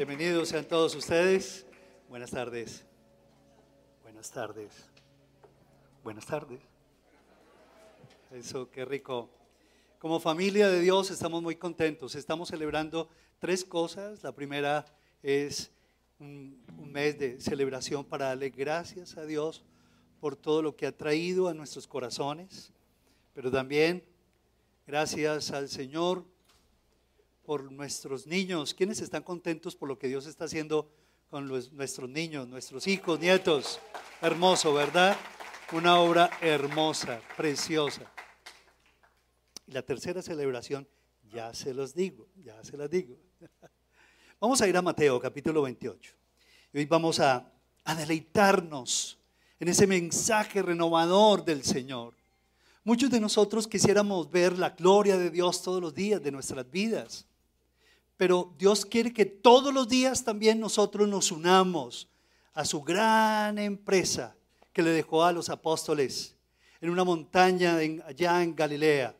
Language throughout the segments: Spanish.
Bienvenidos sean todos ustedes. Buenas tardes. Buenas tardes. Buenas tardes. Eso, qué rico. Como familia de Dios estamos muy contentos. Estamos celebrando tres cosas. La primera es un, un mes de celebración para darle gracias a Dios por todo lo que ha traído a nuestros corazones, pero también gracias al Señor por nuestros niños. ¿Quiénes están contentos por lo que Dios está haciendo con nuestros niños, nuestros hijos, nietos? Hermoso, ¿verdad? Una obra hermosa, preciosa. Y la tercera celebración, ya se los digo, ya se las digo. Vamos a ir a Mateo capítulo 28. Y hoy vamos a, a deleitarnos en ese mensaje renovador del Señor. Muchos de nosotros quisiéramos ver la gloria de Dios todos los días de nuestras vidas pero Dios quiere que todos los días también nosotros nos unamos a su gran empresa que le dejó a los apóstoles en una montaña allá en Galilea.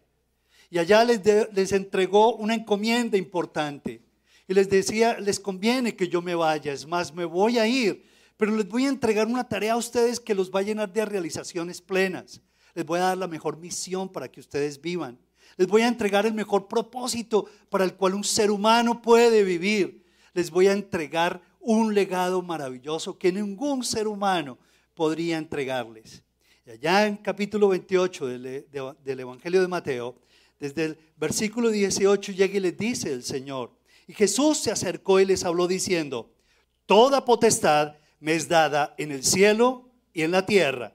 Y allá les, les entregó una encomienda importante. Y les decía, les conviene que yo me vaya, es más, me voy a ir, pero les voy a entregar una tarea a ustedes que los va a llenar de realizaciones plenas. Les voy a dar la mejor misión para que ustedes vivan. Les voy a entregar el mejor propósito para el cual un ser humano puede vivir. Les voy a entregar un legado maravilloso que ningún ser humano podría entregarles. Y allá en capítulo 28 del, del Evangelio de Mateo, desde el versículo 18 llega y les dice el Señor. Y Jesús se acercó y les habló diciendo, Toda potestad me es dada en el cielo y en la tierra.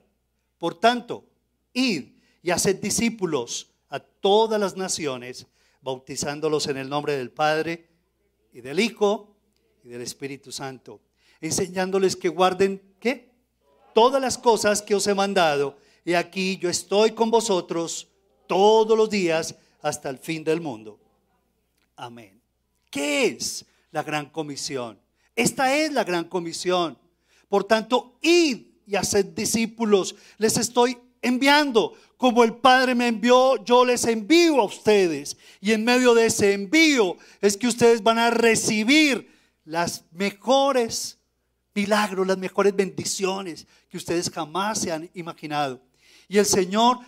Por tanto, id y haced discípulos a todas las naciones, bautizándolos en el nombre del Padre y del Hijo y del Espíritu Santo, enseñándoles que guarden, ¿qué? Todas las cosas que os he mandado. Y aquí yo estoy con vosotros todos los días hasta el fin del mundo. Amén. ¿Qué es la gran comisión? Esta es la gran comisión. Por tanto, id y haced discípulos. Les estoy enviando. Como el Padre me envió, yo les envío a ustedes. Y en medio de ese envío es que ustedes van a recibir las mejores milagros, las mejores bendiciones que ustedes jamás se han imaginado. Y el Señor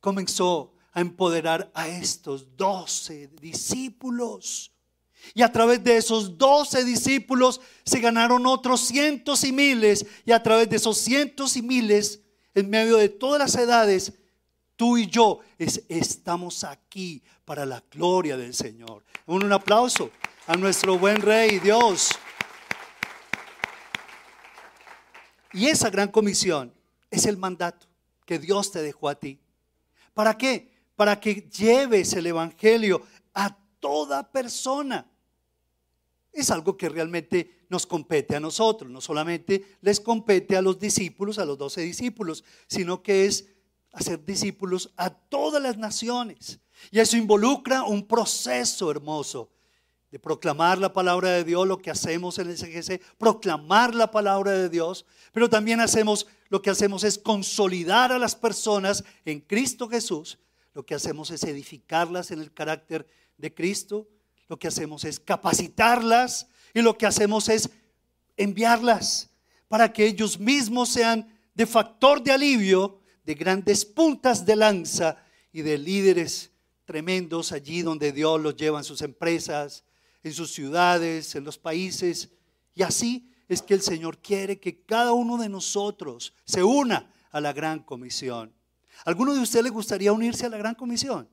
comenzó a empoderar a estos doce discípulos. Y a través de esos doce discípulos se ganaron otros cientos y miles. Y a través de esos cientos y miles en medio de todas las edades, tú y yo estamos aquí para la gloria del Señor. Un, aplauso a nuestro buen Rey Dios. Y esa gran comisión es el mandato que Dios te dejó a ti. ¿Para qué? Para que lleves el Evangelio a toda persona. Es algo que realmente nos compete a nosotros, no solamente les compete a los discípulos, a los doce discípulos, sino que es hacer discípulos a todas las naciones. Y eso involucra un proceso hermoso de proclamar la palabra de Dios, lo que hacemos en el CGC, proclamar la palabra de Dios, pero también hacemos, lo que hacemos es consolidar a las personas en Cristo Jesús, lo que hacemos es edificarlas en el carácter de Cristo, lo que hacemos es capacitarlas y lo que hacemos es enviarlas para que ellos mismos sean de factor de alivio, de grandes puntas de lanza y de líderes tremendos allí donde Dios los lleva en sus empresas, en sus ciudades, en los países. Y así es que el Señor quiere que cada uno de nosotros se una a la gran comisión. ¿Alguno de ustedes le gustaría unirse a la gran comisión?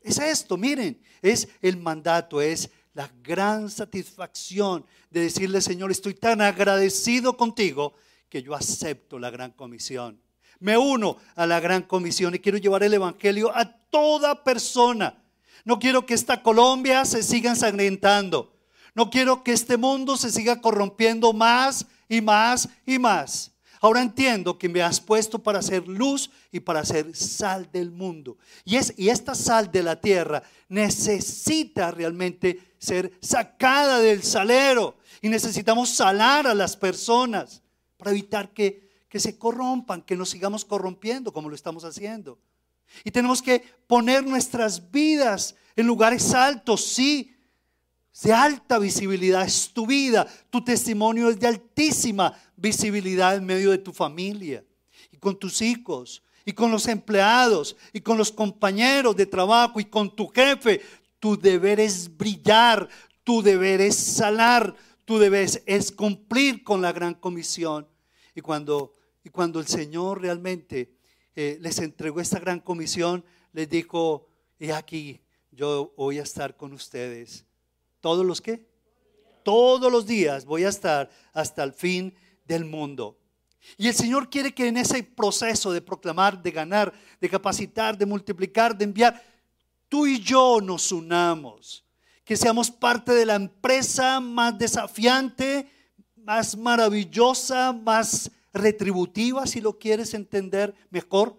Es esto, miren, es el mandato, es la gran satisfacción de decirle, Señor, estoy tan agradecido contigo que yo acepto la gran comisión. Me uno a la gran comisión y quiero llevar el Evangelio a toda persona. No quiero que esta Colombia se siga ensangrentando. No quiero que este mundo se siga corrompiendo más y más y más. Ahora entiendo que me has puesto para hacer luz y para ser sal del mundo. Y, y esta sal de la tierra necesita realmente ser sacada del salero. Y necesitamos salar a las personas para evitar que, que se corrompan, que nos sigamos corrompiendo como lo estamos haciendo. Y tenemos que poner nuestras vidas en lugares altos, sí, de alta visibilidad, es tu vida, tu testimonio es de altísima visibilidad en medio de tu familia y con tus hijos y con los empleados y con los compañeros de trabajo y con tu jefe. Tu deber es brillar, tu deber es salar, tu deber es cumplir con la gran comisión. Y cuando, y cuando el Señor realmente eh, les entregó esta gran comisión, les dijo, y aquí, yo voy a estar con ustedes. ¿Todos los qué? Todos los días voy a estar hasta el fin del mundo. Y el Señor quiere que en ese proceso de proclamar, de ganar, de capacitar, de multiplicar, de enviar, tú y yo nos unamos. Que seamos parte de la empresa más desafiante, más maravillosa, más retributiva, si lo quieres entender mejor,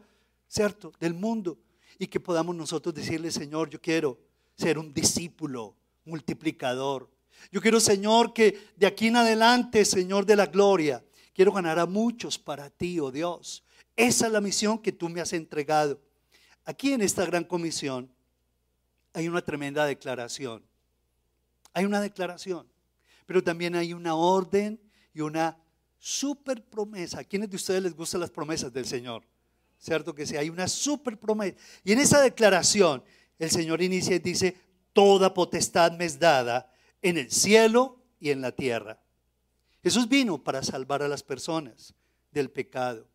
¿cierto? Del mundo. Y que podamos nosotros decirle, Señor, yo quiero ser un discípulo multiplicador. Yo quiero, Señor, que de aquí en adelante, Señor de la gloria, quiero ganar a muchos para ti, oh Dios. Esa es la misión que tú me has entregado. Aquí en esta gran comisión hay una tremenda declaración. Hay una declaración, pero también hay una orden y una super promesa. ¿A quiénes de ustedes les gustan las promesas del Señor? ¿Cierto que sí? Hay una super promesa. Y en esa declaración, el Señor inicia y dice, toda potestad me es dada en el cielo y en la tierra. Jesús vino para salvar a las personas del pecado.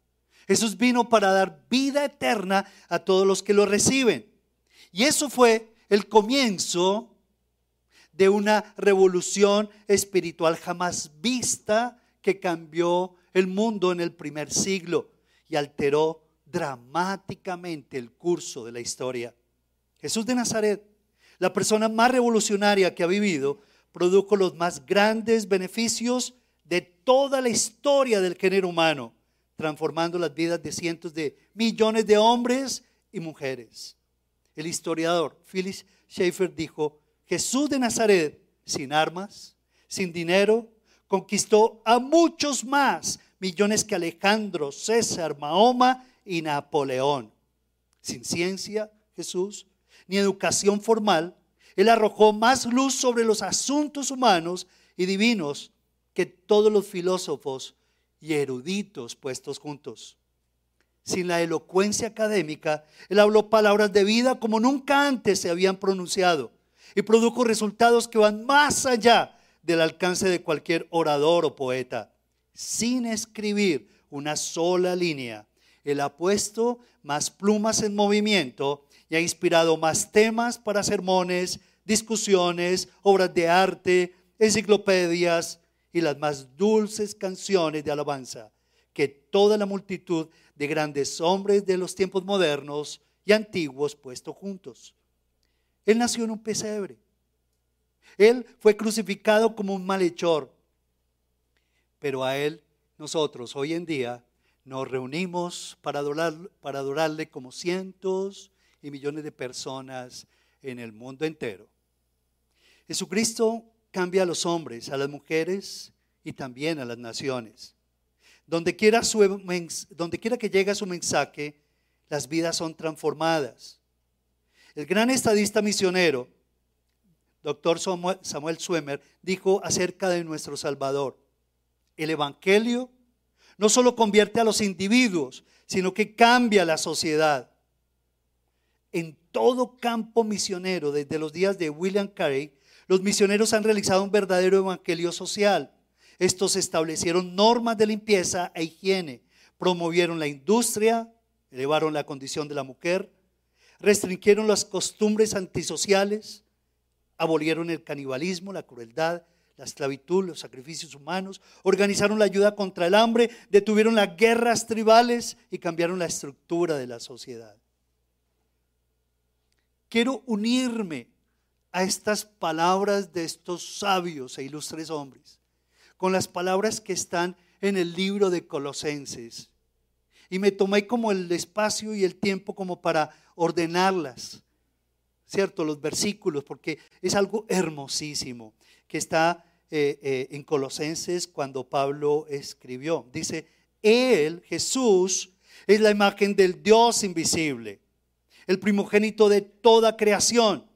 Jesús vino para dar vida eterna a todos los que lo reciben. Y eso fue el comienzo de una revolución espiritual jamás vista que cambió el mundo en el primer siglo y alteró dramáticamente el curso de la historia. Jesús de Nazaret, la persona más revolucionaria que ha vivido, produjo los más grandes beneficios de toda la historia del género humano, transformando las vidas de cientos de millones de hombres y mujeres. El historiador Phyllis Schaeffer dijo, Jesús de Nazaret, sin armas, sin dinero, conquistó a muchos más millones que Alejandro, César, Mahoma y Napoleón. Sin ciencia, Jesús, ni educación formal, él arrojó más luz sobre los asuntos humanos y divinos que todos los filósofos y eruditos puestos juntos. Sin la elocuencia académica, él habló palabras de vida como nunca antes se habían pronunciado y produjo resultados que van más allá del alcance de cualquier orador o poeta. Sin escribir una sola línea, él ha puesto más plumas en movimiento y ha inspirado más temas para sermones, discusiones, obras de arte, enciclopedias, y las más dulces canciones de alabanza que toda la multitud de grandes hombres de los tiempos modernos y antiguos puestos juntos. Él nació en un pesebre. Él fue crucificado como un malhechor. Pero a Él, nosotros hoy en día, nos reunimos para, para adorarle como cientos y millones de personas en el mundo entero. Jesucristo cambia a los hombres, a las mujeres y también a las naciones. Donde quiera, donde quiera que llegue su mensaje, las vidas son transformadas. El gran estadista misionero, doctor Samuel Suemer, dijo acerca de nuestro Salvador, el Evangelio no solo convierte a los individuos, sino que cambia la sociedad. En todo campo misionero, desde los días de William Carey, los misioneros han realizado un verdadero evangelio social. Estos establecieron normas de limpieza e higiene, promovieron la industria, elevaron la condición de la mujer, restringieron las costumbres antisociales, abolieron el canibalismo, la crueldad, la esclavitud, los sacrificios humanos, organizaron la ayuda contra el hambre, detuvieron las guerras tribales y cambiaron la estructura de la sociedad. Quiero unirme a estas palabras de estos sabios e ilustres hombres, con las palabras que están en el libro de Colosenses. Y me tomé como el espacio y el tiempo como para ordenarlas, ¿cierto? Los versículos, porque es algo hermosísimo que está eh, eh, en Colosenses cuando Pablo escribió. Dice, Él, Jesús, es la imagen del Dios invisible, el primogénito de toda creación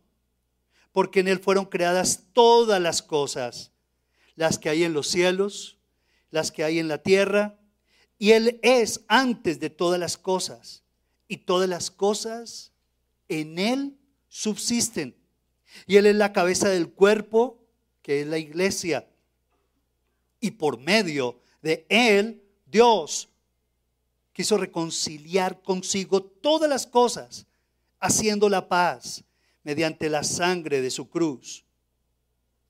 porque en Él fueron creadas todas las cosas, las que hay en los cielos, las que hay en la tierra, y Él es antes de todas las cosas, y todas las cosas en Él subsisten. Y Él es la cabeza del cuerpo, que es la iglesia, y por medio de Él, Dios quiso reconciliar consigo todas las cosas, haciendo la paz mediante la sangre de su cruz.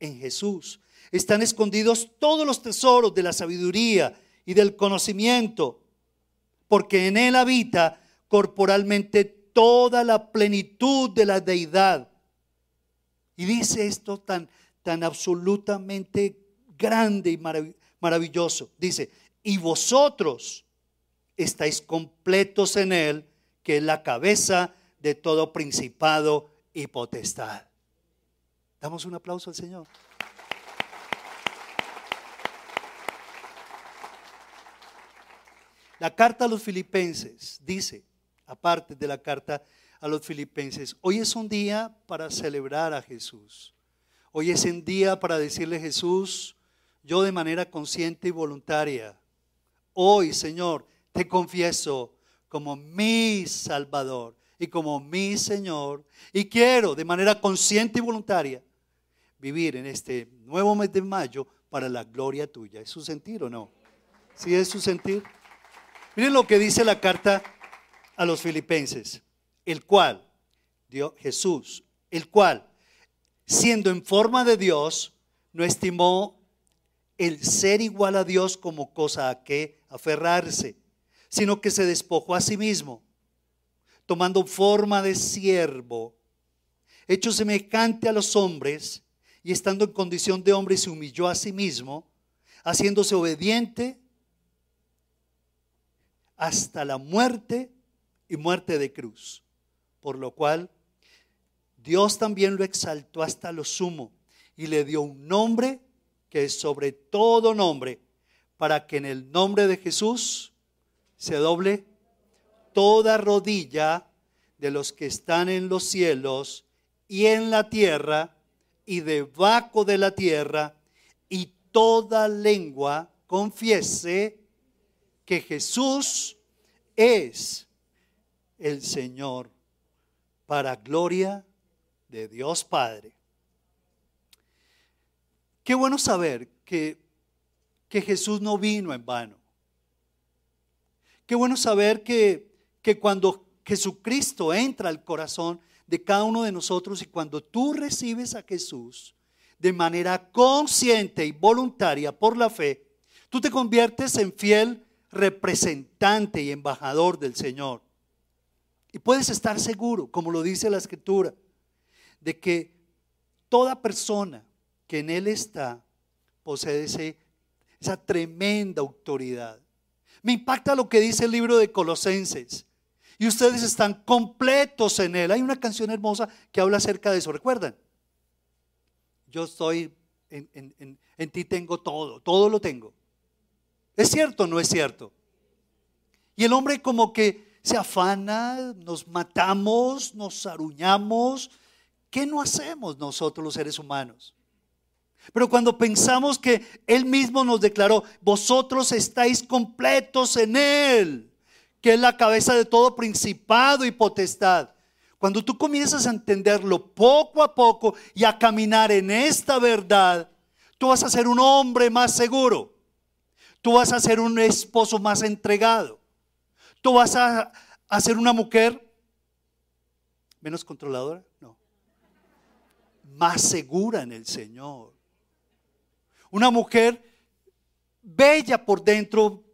En Jesús están escondidos todos los tesoros de la sabiduría y del conocimiento, porque en Él habita corporalmente toda la plenitud de la deidad. Y dice esto tan, tan absolutamente grande y maravilloso. Dice, y vosotros estáis completos en Él, que es la cabeza de todo principado y potestad. Damos un aplauso al Señor. La carta a los filipenses dice, aparte de la carta a los filipenses, hoy es un día para celebrar a Jesús. Hoy es un día para decirle Jesús, yo de manera consciente y voluntaria, hoy Señor, te confieso como mi Salvador y como mi Señor. Y quiero de manera consciente y voluntaria vivir en este nuevo mes de mayo para la gloria tuya. ¿Es su sentir o no? ¿Sí es su sentir? Miren lo que dice la carta a los filipenses, el cual, Dios, Jesús, el cual, siendo en forma de Dios, no estimó el ser igual a Dios como cosa a que aferrarse sino que se despojó a sí mismo, tomando forma de siervo, hecho semejante a los hombres, y estando en condición de hombre se humilló a sí mismo, haciéndose obediente hasta la muerte y muerte de cruz. Por lo cual Dios también lo exaltó hasta lo sumo y le dio un nombre que es sobre todo nombre, para que en el nombre de Jesús se doble toda rodilla de los que están en los cielos y en la tierra y debajo de la tierra, y toda lengua confiese que Jesús es el Señor para gloria de Dios Padre. Qué bueno saber que, que Jesús no vino en vano. Qué bueno saber que, que cuando Jesucristo entra al corazón de cada uno de nosotros y cuando tú recibes a Jesús de manera consciente y voluntaria por la fe, tú te conviertes en fiel representante y embajador del Señor. Y puedes estar seguro, como lo dice la Escritura, de que toda persona que en Él está posee esa tremenda autoridad me impacta lo que dice el libro de Colosenses. Y ustedes están completos en él. Hay una canción hermosa que habla acerca de eso. ¿Recuerdan? Yo estoy, en, en ti tengo todo, todo lo tengo. ¿Es cierto o no es cierto? Y el hombre como que se afana, nos matamos, nos aruñamos. ¿Qué no hacemos nosotros los seres humanos? Pero cuando pensamos que Él mismo nos declaró, vosotros estáis completos en Él, que es la cabeza de todo principado y potestad. Cuando tú comienzas a entenderlo poco a poco y a caminar en esta verdad, tú vas a ser un hombre más seguro. Tú vas a ser un esposo más entregado. Tú vas a, ser una mujer menos controladora, no. Más segura en el Señor una mujer bella por dentro,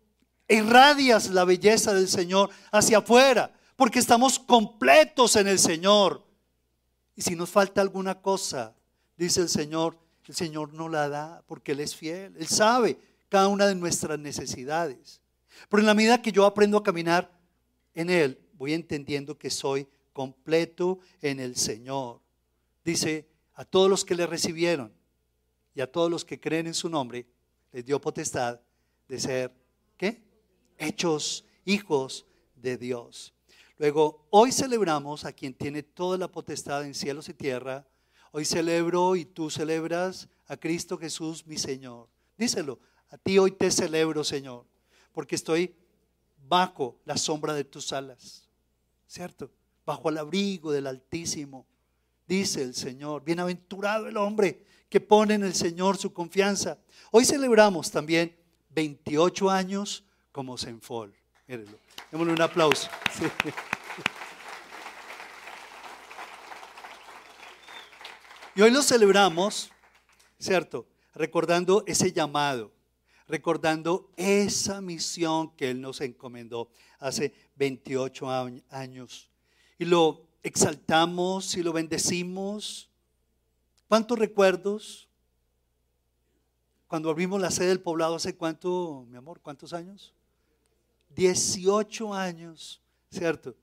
irradias la belleza del Señor hacia afuera, porque estamos completos en el Señor. Y si nos falta alguna cosa, dice el Señor, el Señor no la da porque Él es fiel. Él sabe cada una de nuestras necesidades. Pero en la medida que yo aprendo a caminar en Él, voy entendiendo que soy completo en el Señor. Dice, a todos los que le recibieron, y a todos los que creen en su nombre les dio potestad de ser, ¿qué? Hechos hijos de Dios. Luego, hoy celebramos a quien tiene toda la potestad en cielos y tierra. Hoy celebro y tú celebras a Cristo Jesús, mi Señor. Díselo, a ti hoy te celebro, Señor, porque estoy bajo la sombra de tus alas, ¿cierto? Bajo el abrigo del Altísimo, dice el Señor. Bienaventurado el hombre que pone en el Señor su confianza. Hoy celebramos también 28 años como Senfol. Mírenlo. Démosle un aplauso. Y hoy lo celebramos, ¿cierto? Recordando ese llamado, recordando esa misión que Él nos encomendó hace 28 años. Y lo exaltamos y lo bendecimos. ¿Cuántos recuerdos? Cuando abrimos la sede del poblado hace cuánto, mi amor, ¿cuántos años? 18 años, ¿cierto?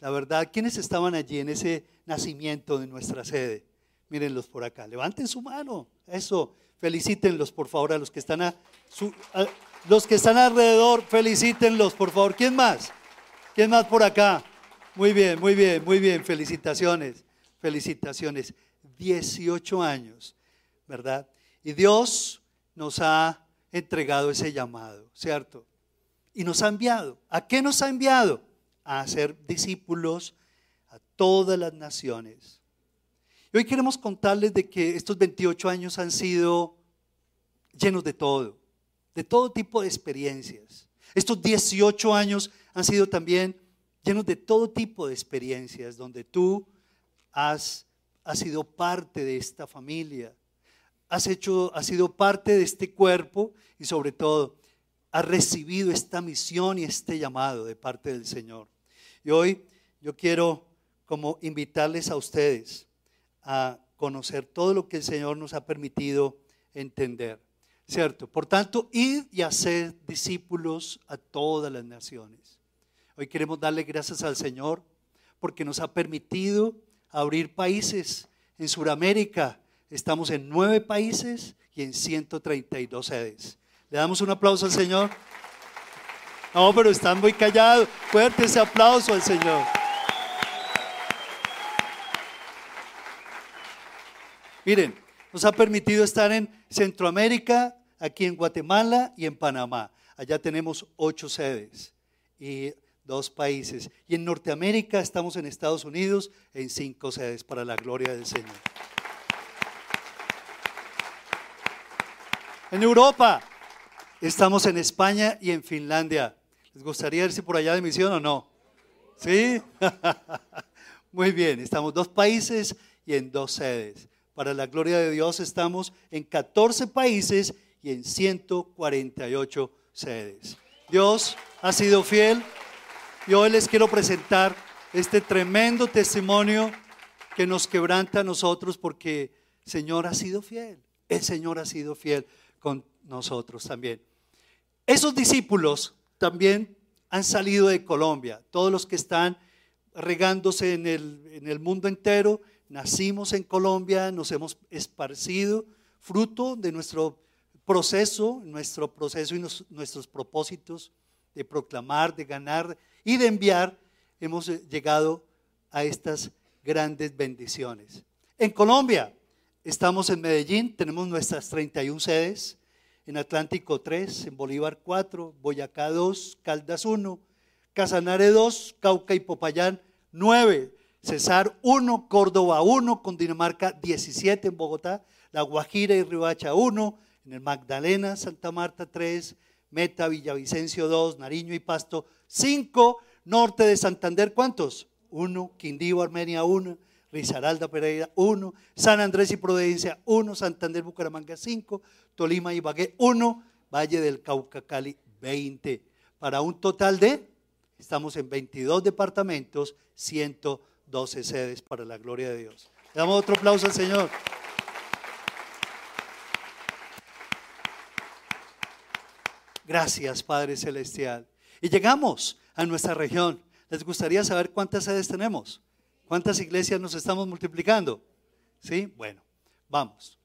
La verdad, ¿quiénes estaban allí en ese nacimiento de nuestra sede? Mírenlos por acá. Levanten su mano. Eso. Felicítenlos, por favor, a los que están a, los que están alrededor. Felicítenlos, por favor. ¿Quién más? ¿Quién más por acá? Muy bien, muy bien, muy bien. Felicitaciones. Felicitaciones. 18 años, ¿verdad? Y Dios nos ha entregado ese llamado, ¿cierto? Y nos ha enviado. ¿A qué nos ha enviado? A hacer discípulos a todas las naciones y hoy queremos contarles de que estos 28 años han sido llenos de todo, de todo tipo de experiencias. Estos 18 años han sido también llenos de todo tipo de experiencias, donde tú has, sido parte de esta familia, has, hecho, has sido parte de este cuerpo y sobre todo has recibido esta misión y este llamado de parte del Señor. Y hoy yo quiero como invitarles a ustedes a conocer todo lo que el Señor nos ha permitido entender. ¿Cierto? Por tanto, id y hacer discípulos a todas las naciones. Hoy queremos darle gracias al Señor porque nos ha permitido abrir países. En Sudamérica estamos en nueve países y en 132 sedes. Le damos un aplauso al Señor. No, pero están muy callados. Fuerte ese aplauso al Señor. Miren, nos ha permitido estar en Centroamérica, aquí en Guatemala y en Panamá. Allá tenemos ocho sedes y dos países. Y en Norteamérica estamos en Estados Unidos en cinco sedes para la gloria del Señor. En Europa estamos en España y en Finlandia. ¿Les gustaría irse por allá de misión o no? ¿Sí? Muy bien, estamos dos países y en dos sedes. Para la gloria de Dios estamos en 14 países y en 148 sedes. Dios ha sido fiel y hoy les quiero presentar este tremendo testimonio que nos quebranta a nosotros porque Señor ha sido fiel. El Señor ha sido fiel con nosotros también. Esos discípulos también han salido de Colombia. Todos los que están regándose en el, en el mundo entero nacimos en Colombia, nos hemos esparcido, fruto de nuestro proceso, nuestro proceso y nuestros propósitos de proclamar, de ganar y de enviar, hemos eh, llegado a estas grandes bendiciones. En Colombia, estamos en Medellín, tenemos nuestras 31 sedes, en Atlántico 3, en Bolívar 4, Boyacá 2, Caldas 1, Casanare 2, Cauca y Popayán 9. Cesar 1, Córdoba 1, Dinamarca 17 en Bogotá, La Guajira y Ribacha 1, en el Magdalena, Santa Marta 3, Meta, Villavicencio 2, Nariño y Pasto 5, Norte de Santander, ¿cuántos? 1, Quindío, Armenia 1, Risaralda, Pereira 1, San Andrés y Providencia 1, Santander, Bucaramanga 5, Tolima y Bagué 1, Valle del Cauca, Cali 20, para un total de, estamos en 22 departamentos, 100 12 sedes para la gloria de Dios. Le damos otro aplauso al Señor. Gracias, Padre Celestial. Y llegamos a nuestra región. ¿Les gustaría saber cuántas sedes tenemos? ¿Cuántas iglesias nos estamos multiplicando? ¿Sí? Bueno, vamos.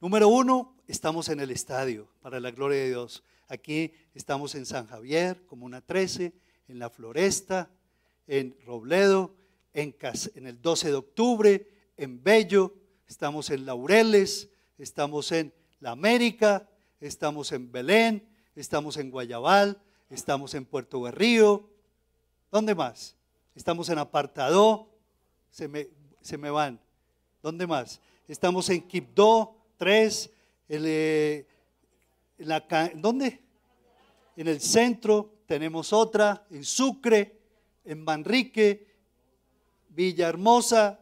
Número uno, estamos en el estadio, para la gloria de Dios. Aquí estamos en San Javier, Comuna 13, en La Floresta, en Robledo, en, el 12 de octubre, en Bello, estamos en Laureles, estamos en La América, estamos en Belén, estamos en Guayabal, estamos en Puerto Berrío. ¿Dónde más? Estamos en Apartado, se me, se me van. ¿Dónde más? Estamos en Quibdó, 3, en la, ¿dónde? En el centro tenemos otra, en Sucre, en Manrique, Villahermosa,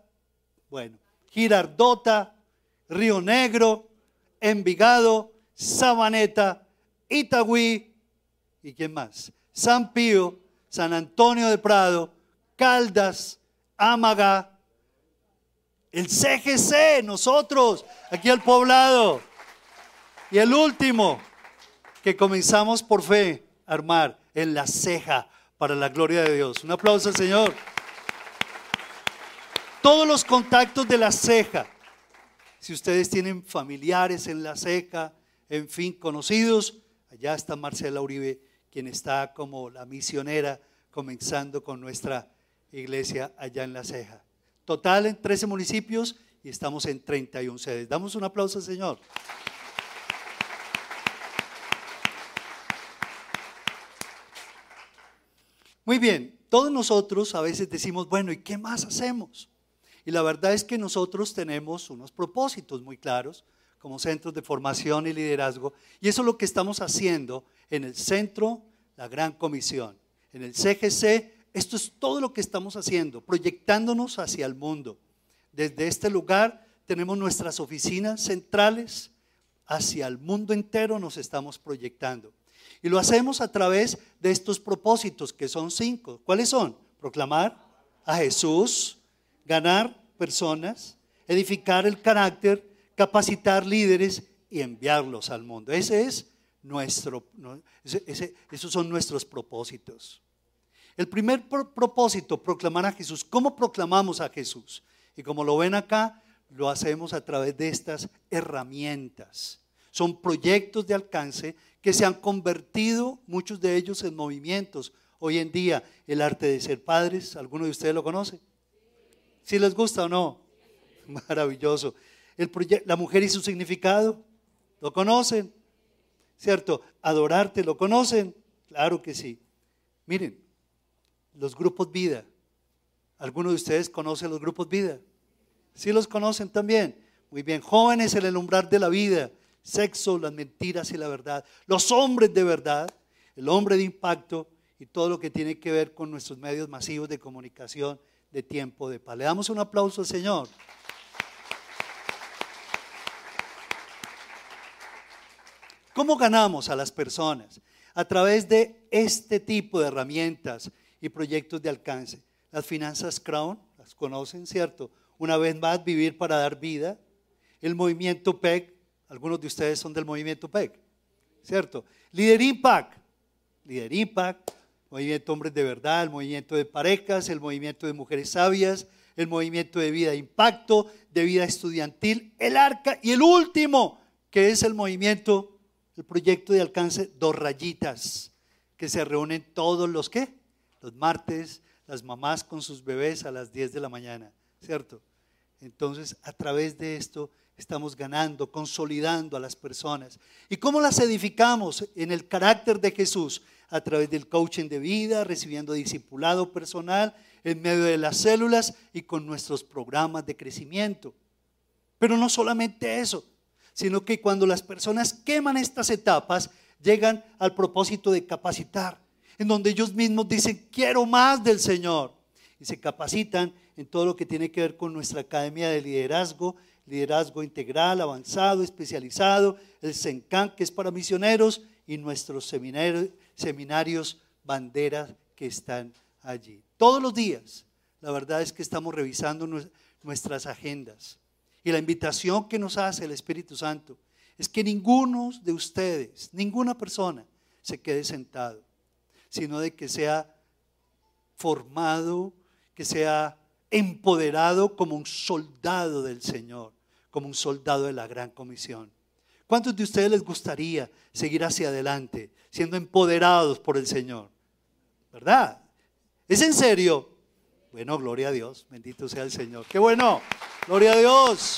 bueno, Girardota, Río Negro, Envigado, Sabaneta, Itagüí, ¿y quién más? San Pío, San Antonio de Prado, Caldas, Ámaga, el CGC, nosotros, aquí al poblado. Y el último, que comenzamos por fe a armar en la ceja para la gloria de Dios. Un aplauso Señor. Todos los contactos de la ceja. Si ustedes tienen familiares en la ceja, en fin, conocidos, allá está Marcela Uribe, quien está como la misionera comenzando con nuestra iglesia allá en la ceja. Total en 13 municipios y estamos en 31 sedes. Damos un aplauso al Señor. Muy bien, todos nosotros a veces decimos, bueno, ¿y qué más hacemos? Y la verdad es que nosotros tenemos unos propósitos muy claros como centros de formación y liderazgo, y eso es lo que estamos haciendo en el centro, la Gran Comisión. En el CGC, esto es todo lo que estamos haciendo, proyectándonos hacia el mundo. Desde este lugar tenemos nuestras oficinas centrales, hacia el mundo entero nos estamos proyectando. Y lo hacemos a través de estos propósitos, que son cinco. ¿Cuáles son? Proclamar a Jesús, ganar personas, edificar el carácter, capacitar líderes y enviarlos al mundo. Ese es nuestro, esos son nuestros propósitos. El primer propósito, proclamar a Jesús. ¿Cómo proclamamos a Jesús? Y como lo ven acá, lo hacemos a través de estas herramientas. Son proyectos de alcance que se han convertido, muchos de ellos, en movimientos. Hoy en día, el arte de ser padres, ¿alguno de ustedes lo conoce? ¿Si les gusta o no? Maravilloso. El la mujer y su significado, ¿lo conocen? ¿Cierto? Adorarte, ¿lo conocen? Claro que sí. Miren, los grupos vida. ¿Alguno de ustedes conoce los grupos vida? ¿Sí los conocen también? Muy bien, jóvenes en el umbral de la vida sexo, las mentiras y la verdad, los hombres de verdad, el hombre de impacto y todo lo que tiene que ver con nuestros medios masivos de comunicación de tiempo de paz. Le damos un aplauso al Señor. ¿Cómo ganamos a las personas? A través de este tipo de herramientas y proyectos de alcance. Las finanzas Crown, las conocen, ¿cierto? Una vez más, vivir para dar vida. El movimiento PEC, algunos de ustedes son del movimiento PEC, ¿cierto? Líder Impact, Líder Impact, movimiento Hombres de Verdad, el movimiento de parejas, el movimiento de mujeres sabias, el movimiento de vida de impacto, de vida estudiantil, el arca y el último, que es el movimiento, el proyecto de alcance Dos Rayitas, que se reúnen todos los que, los martes, las mamás con sus bebés a las 10 de la mañana, ¿cierto? Entonces, a través de esto estamos ganando, consolidando a las personas. ¿Y cómo las edificamos en el carácter de Jesús? A través del coaching de vida, recibiendo discipulado personal, en medio de las células y con nuestros programas de crecimiento. Pero no solamente eso, sino que cuando las personas queman estas etapas, llegan al propósito de capacitar, en donde ellos mismos dicen, quiero más del Señor. Y se capacitan en todo lo que tiene que ver con nuestra academia de liderazgo, liderazgo integral, avanzado, especializado, el CENCAN, que es para misioneros, y nuestros seminarios, seminarios banderas que están allí. Todos los días, la verdad es que estamos revisando nuestras agendas. Y la invitación que nos hace el Espíritu Santo es que ninguno de ustedes, ninguna persona, se quede sentado, sino de que sea formado, que sea empoderado como un soldado del Señor, como un soldado de la gran comisión. ¿Cuántos de ustedes les gustaría seguir hacia adelante, siendo empoderados por el Señor? ¿Verdad? ¿Es en serio? Bueno, gloria a Dios, bendito sea el Señor. Qué bueno, gloria a Dios.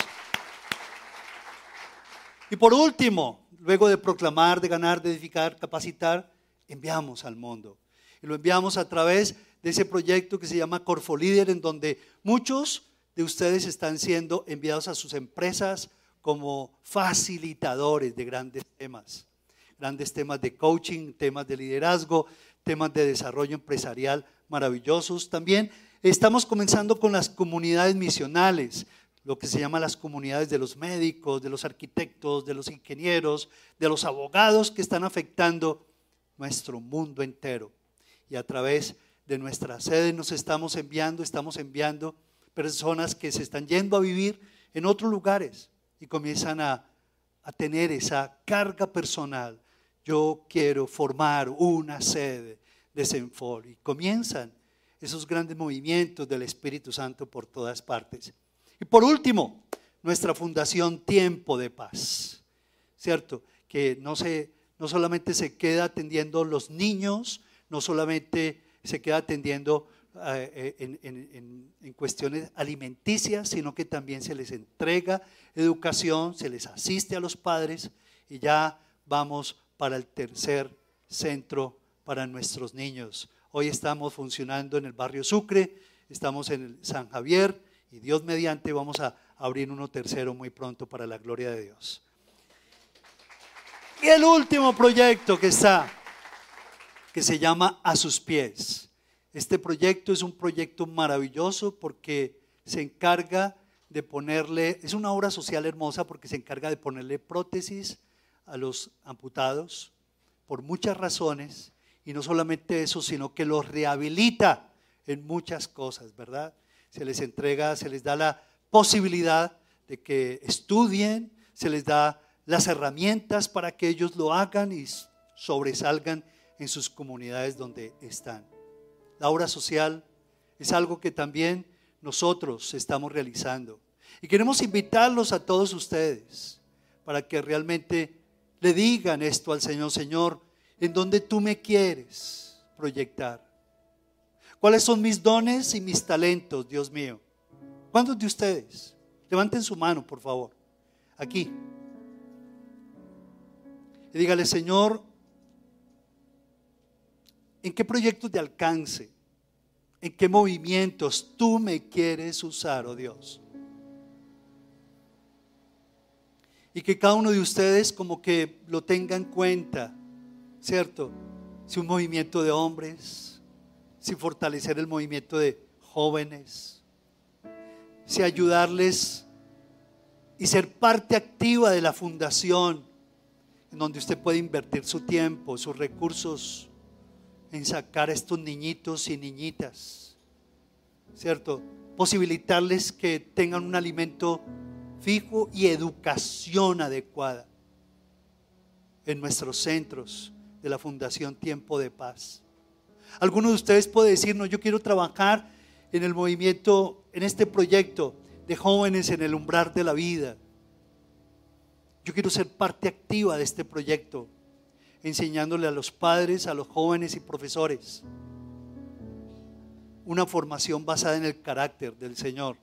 Y por último, luego de proclamar, de ganar, de edificar, capacitar, enviamos al mundo. Y lo enviamos a través de ese proyecto que se llama Corfo Líder, en donde muchos de ustedes están siendo enviados a sus empresas como facilitadores de grandes temas, grandes temas de coaching, temas de liderazgo, temas de desarrollo empresarial maravillosos. También estamos comenzando con las comunidades misionales, lo que se llama las comunidades de los médicos, de los arquitectos, de los ingenieros, de los abogados que están afectando nuestro mundo entero. Y a través de nuestra sede nos estamos enviando, estamos enviando personas que se están yendo a vivir en otros lugares y comienzan a, tener esa carga personal. Yo quiero formar una sede de Senfor y comienzan esos grandes movimientos del Espíritu Santo por todas partes. Y por último, nuestra fundación Tiempo de Paz, ¿cierto? Que no, se, no solamente se queda atendiendo los niños, no solamente se queda atendiendo eh, en, cuestiones alimenticias, sino que también se les entrega educación, se les asiste a los padres y ya vamos para el tercer centro para nuestros niños. Hoy estamos funcionando en el barrio Sucre, estamos en el San Javier y Dios mediante vamos a abrir uno tercero muy pronto para la gloria de Dios. Y el último proyecto que está, que se llama A sus pies. Este proyecto es un proyecto maravilloso porque se encarga de ponerle, es una obra social hermosa porque se encarga de ponerle prótesis a los amputados por muchas razones y no solamente eso, sino que los rehabilita en muchas cosas, ¿verdad? Se les entrega, se les da la posibilidad de que estudien, se les da las herramientas para que ellos lo hagan y sobresalgan en sus comunidades donde están. La obra social es algo que también nosotros estamos realizando. Y queremos invitarlos a todos ustedes para que realmente le digan esto al Señor, Señor, ¿en dónde tú me quieres proyectar? ¿Cuáles son mis dones y mis talentos, Dios mío? ¿Cuántos de ustedes? Levanten su mano, por favor. Aquí. Y dígale, Señor, ¿En qué proyectos de alcance? ¿En qué movimientos tú me quieres usar, oh Dios? Y que cada uno de ustedes como que lo tenga en cuenta, ¿cierto? Si un movimiento de hombres, si fortalecer el movimiento de jóvenes, si ayudarles y ser parte activa de la fundación, en donde usted puede invertir su tiempo, sus recursos, en sacar a estos niñitos y niñitas, ¿cierto? Posibilitarles que tengan un alimento fijo y educación adecuada en nuestros centros de la Fundación Tiempo de Paz. Algunos de ustedes puede decirnos, yo quiero trabajar en el movimiento, en este proyecto de jóvenes en el umbral de la vida. Yo quiero ser parte activa de este proyecto enseñándole a los padres, a los jóvenes y profesores una formación basada en el carácter del Señor.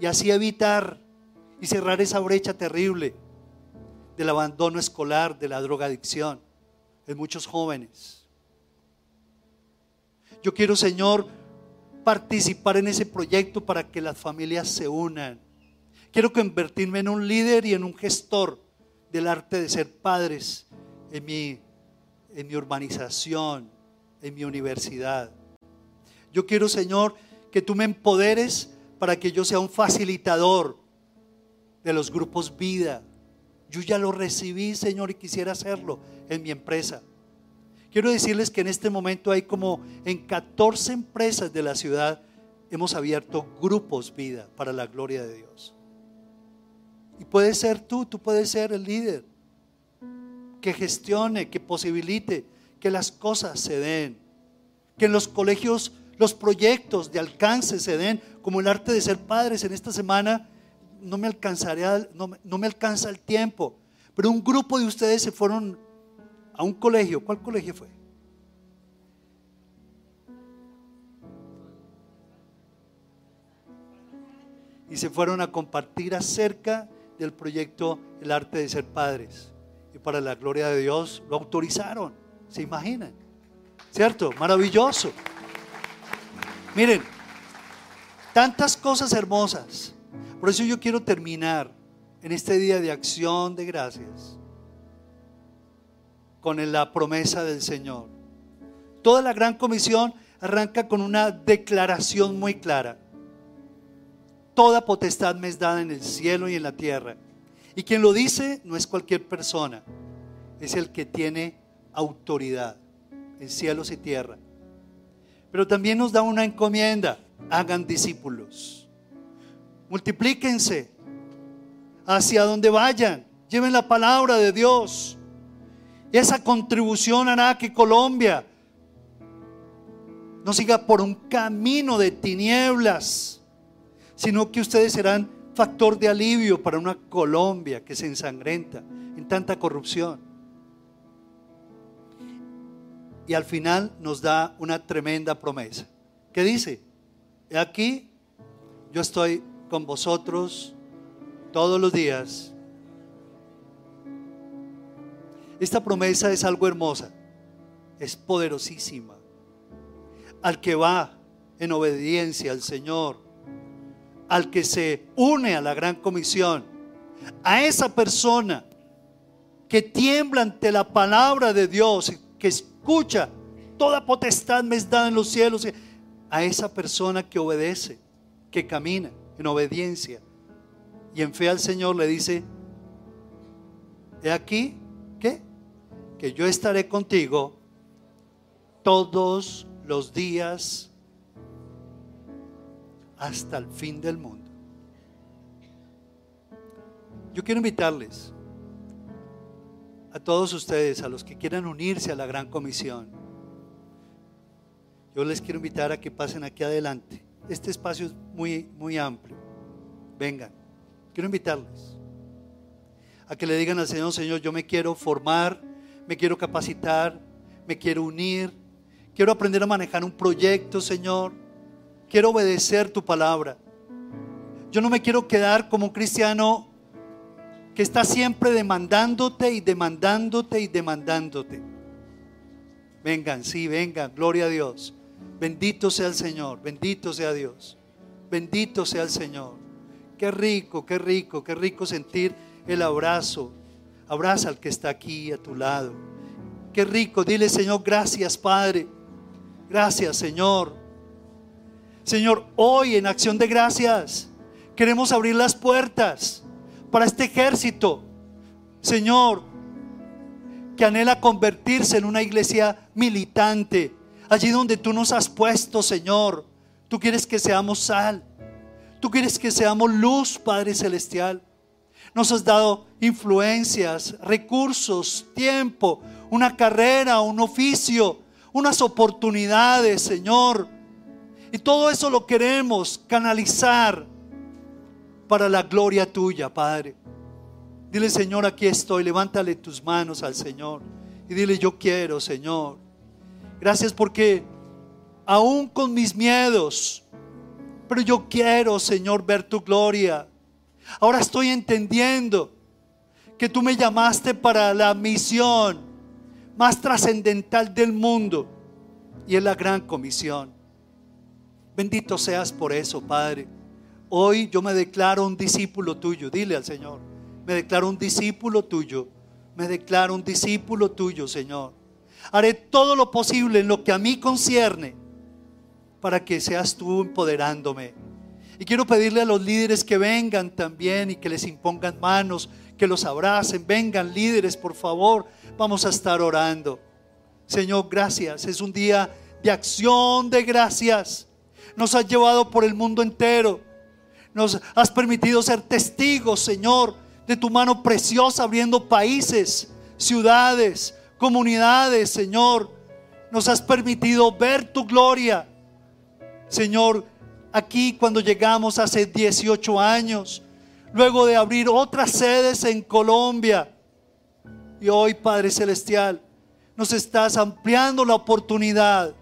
Y así evitar y cerrar esa brecha terrible del abandono escolar, de la drogadicción en muchos jóvenes. Yo quiero, Señor, participar en ese proyecto para que las familias se unan. Quiero convertirme en un líder y en un gestor del arte de ser padres en mi, en mi urbanización, en mi universidad. Yo quiero, Señor, que tú me empoderes para que yo sea un facilitador de los grupos vida. Yo ya lo recibí, Señor, y quisiera hacerlo en mi empresa. Quiero decirles que en este momento hay como en 14 empresas de la ciudad hemos abierto grupos vida para la gloria de Dios. Y puedes ser tú, tú puedes ser el líder que gestione, que posibilite que las cosas se den, que en los colegios los proyectos de alcance se den, como el arte de ser padres en esta semana, no me, alcanzaría, no, no me alcanza el tiempo, pero un grupo de ustedes se fueron a un colegio, ¿cuál colegio fue? Y se fueron a compartir acerca del proyecto El arte de ser padres. Y para la gloria de Dios lo autorizaron. ¿Se imaginan? ¿Cierto? Maravilloso. Miren, tantas cosas hermosas. Por eso yo quiero terminar en este día de acción de gracias con la promesa del Señor. Toda la gran comisión arranca con una declaración muy clara. Toda potestad me es dada en el cielo y en la tierra. Y quien lo dice no es cualquier persona, es el que tiene autoridad en cielos y tierra. Pero también nos da una encomienda, hagan discípulos. Multiplíquense hacia donde vayan, lleven la palabra de Dios. Esa contribución hará que Colombia no siga por un camino de tinieblas, sino que ustedes serán factor de alivio para una Colombia que se ensangrenta en tanta corrupción. Y al final nos da una tremenda promesa. ¿Qué dice? Aquí yo estoy con vosotros todos los días. Esta promesa es algo hermosa, es poderosísima al que va en obediencia al Señor, al que se une a la gran comisión, a esa persona que tiembla ante la palabra de Dios, que escucha, toda potestad me es dada en los cielos, a esa persona que obedece, que camina en obediencia y en fe al Señor le dice, he aquí. Que yo estaré contigo todos los días hasta el fin del mundo. Yo quiero invitarles a todos ustedes, a los que quieran unirse a la gran comisión. Yo les quiero invitar a que pasen aquí adelante. Este espacio es muy, muy amplio. Vengan. Quiero invitarles a que le digan al Señor, Señor, yo me quiero formar, me quiero capacitar, me quiero unir Quiero aprender a manejar un proyecto, Señor. Quiero obedecer tu palabra. Yo no me quiero quedar como un cristiano que está siempre demandándote y demandándote y demandándote. Vengan, sí, vengan, gloria a Dios. Bendito sea el Señor, bendito sea Dios. Bendito sea el Señor. Qué rico, qué rico, qué rico sentir el abrazo. Abraza al que está aquí a tu lado. Qué rico, dile Señor, gracias Padre Gracias, Señor. Señor, hoy en acción de gracias queremos abrir las puertas para este ejército. Señor, que anhela convertirse en una iglesia militante, allí donde tú nos has puesto, Señor. Tú quieres que seamos sal. Tú quieres que seamos luz, Padre Celestial. Nos has dado influencias, recursos, tiempo, una carrera, un oficio unas oportunidades, Señor. Y todo eso lo queremos canalizar para la gloria tuya, Padre. Dile, Señor, aquí estoy. Levántale tus manos al Señor. Y dile, yo quiero, Señor. Gracias porque aún con mis miedos, pero yo quiero, Señor, ver tu gloria. Ahora estoy entendiendo que tú me llamaste para la misión más trascendental del mundo y es la gran comisión. Bendito seas por eso, Padre. Hoy yo me declaro un discípulo tuyo. Dile al Señor, me declaro un discípulo tuyo. Me declaro un discípulo tuyo, Señor. Haré todo lo posible en lo que a mí concierne para que seas tú empoderándome. Y quiero pedirle a los líderes que vengan también y que les impongan manos, que los abracen. Vengan líderes, por favor vamos a estar orando. Señor, gracias. Es un día de acción de gracias. Nos has llevado por el mundo entero. Nos has permitido ser testigos, Señor, de tu mano preciosa abriendo países, ciudades, comunidades, Señor. Nos has permitido ver tu gloria. Señor, aquí cuando llegamos hace 18 años, luego de abrir otras sedes en Colombia, y hoy, Padre Celestial, nos estás ampliando la oportunidad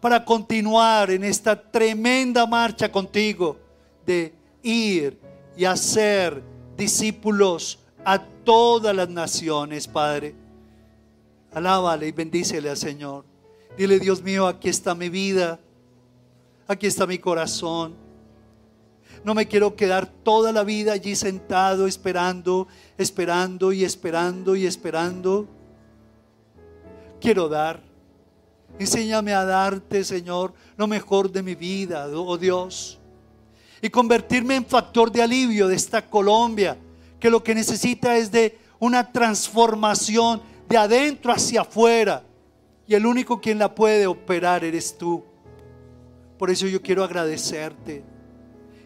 para continuar en esta tremenda marcha contigo de ir y hacer discípulos a todas las naciones, Padre. Alábale y bendícele al Señor. Dile, Dios mío, aquí está mi vida, aquí está mi corazón. No me quiero quedar toda la vida allí sentado esperando, esperando y esperando y esperando. Quiero dar. Enséñame a darte, Señor, lo mejor de mi vida, oh Dios. Y convertirme en factor de alivio de esta Colombia, que lo que necesita es de una transformación de adentro hacia afuera. Y el único quien la puede operar eres tú. Por eso yo quiero agradecerte.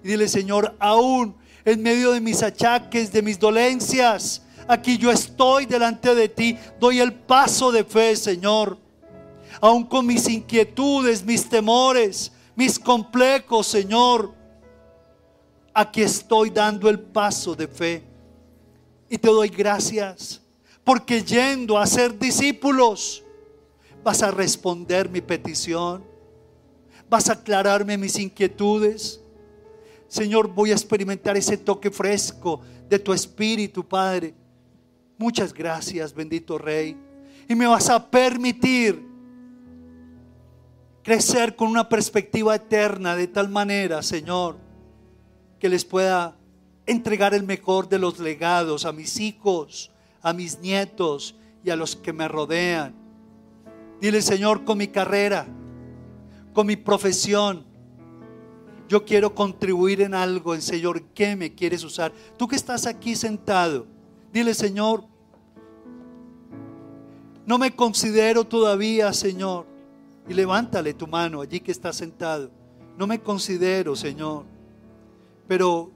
Y dile, Señor, aún en medio de mis achaques, de mis dolencias, aquí yo estoy delante de ti. Doy el paso de fe, Señor. Aún con mis inquietudes, mis temores, mis complejos, Señor. Aquí estoy dando el paso de fe. Y te doy gracias porque yendo a ser discípulos, vas a responder mi petición, vas a aclararme mis inquietudes. Señor, voy a experimentar ese toque fresco de tu Espíritu, Padre. Muchas gracias, bendito Rey. Y me vas a permitir crecer con una perspectiva eterna de tal manera, Señor, que les pueda entregar el mejor de los legados a mis hijos, a mis nietos y a los que me rodean. Dile, Señor, con mi carrera, con mi profesión, yo quiero contribuir en algo, en Señor, ¿qué me quieres usar? Tú que estás aquí sentado, dile, Señor, no me considero todavía, Señor, y levántale tu mano allí que estás sentado. No me considero, Señor, pero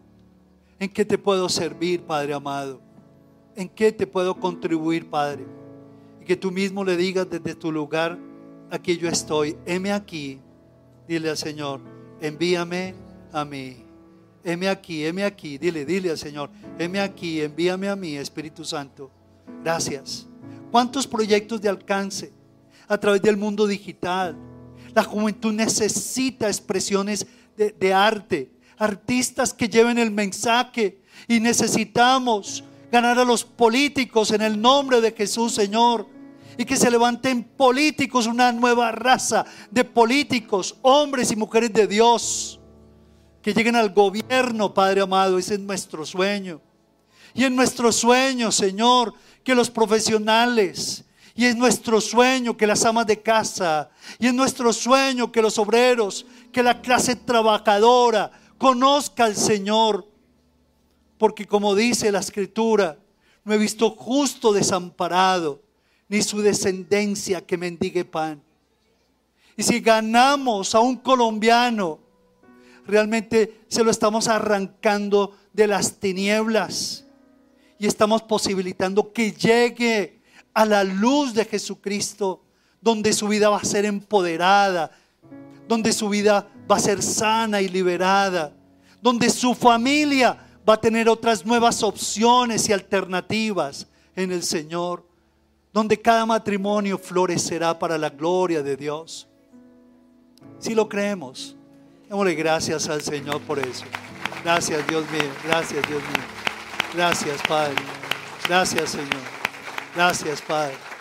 ¿en qué te puedo servir, Padre amado? ¿En qué te puedo contribuir, Padre? Y que tú mismo le digas desde tu lugar, aquí yo estoy, heme aquí. Dile al Señor, envíame a mí. Heme aquí, heme aquí. Dile, dile al Señor, heme aquí, envíame a mí, Espíritu Santo. Gracias. ¿Cuántos proyectos de alcance a través del mundo digital? La juventud necesita expresiones de, arte, artistas que lleven el mensaje y necesitamos ganar a los políticos en el nombre de Jesús, Señor. Y que se levanten políticos, una nueva raza de políticos, hombres y mujeres de Dios, que lleguen al gobierno, Padre amado. Ese es nuestro sueño. Y en nuestro sueño, Señor, que los profesionales, y es nuestro sueño que las amas de casa, y es nuestro sueño que los obreros, que la clase trabajadora conozca al Señor porque como dice la escritura, no he visto justo desamparado, ni su descendencia que mendigue pan. Y si ganamos a un colombiano, realmente se lo estamos arrancando de las tinieblas y estamos posibilitando que llegue a la luz de Jesucristo, donde su vida va a ser empoderada, donde su vida va a ser sana y liberada, donde su familia va a tener otras nuevas opciones y alternativas en el Señor, donde cada matrimonio florecerá para la gloria de Dios. Si lo creemos, démosle gracias al Señor por eso. Gracias Dios mío, gracias Dios mío. Gracias Padre. Gracias Señor. Gracias Padre.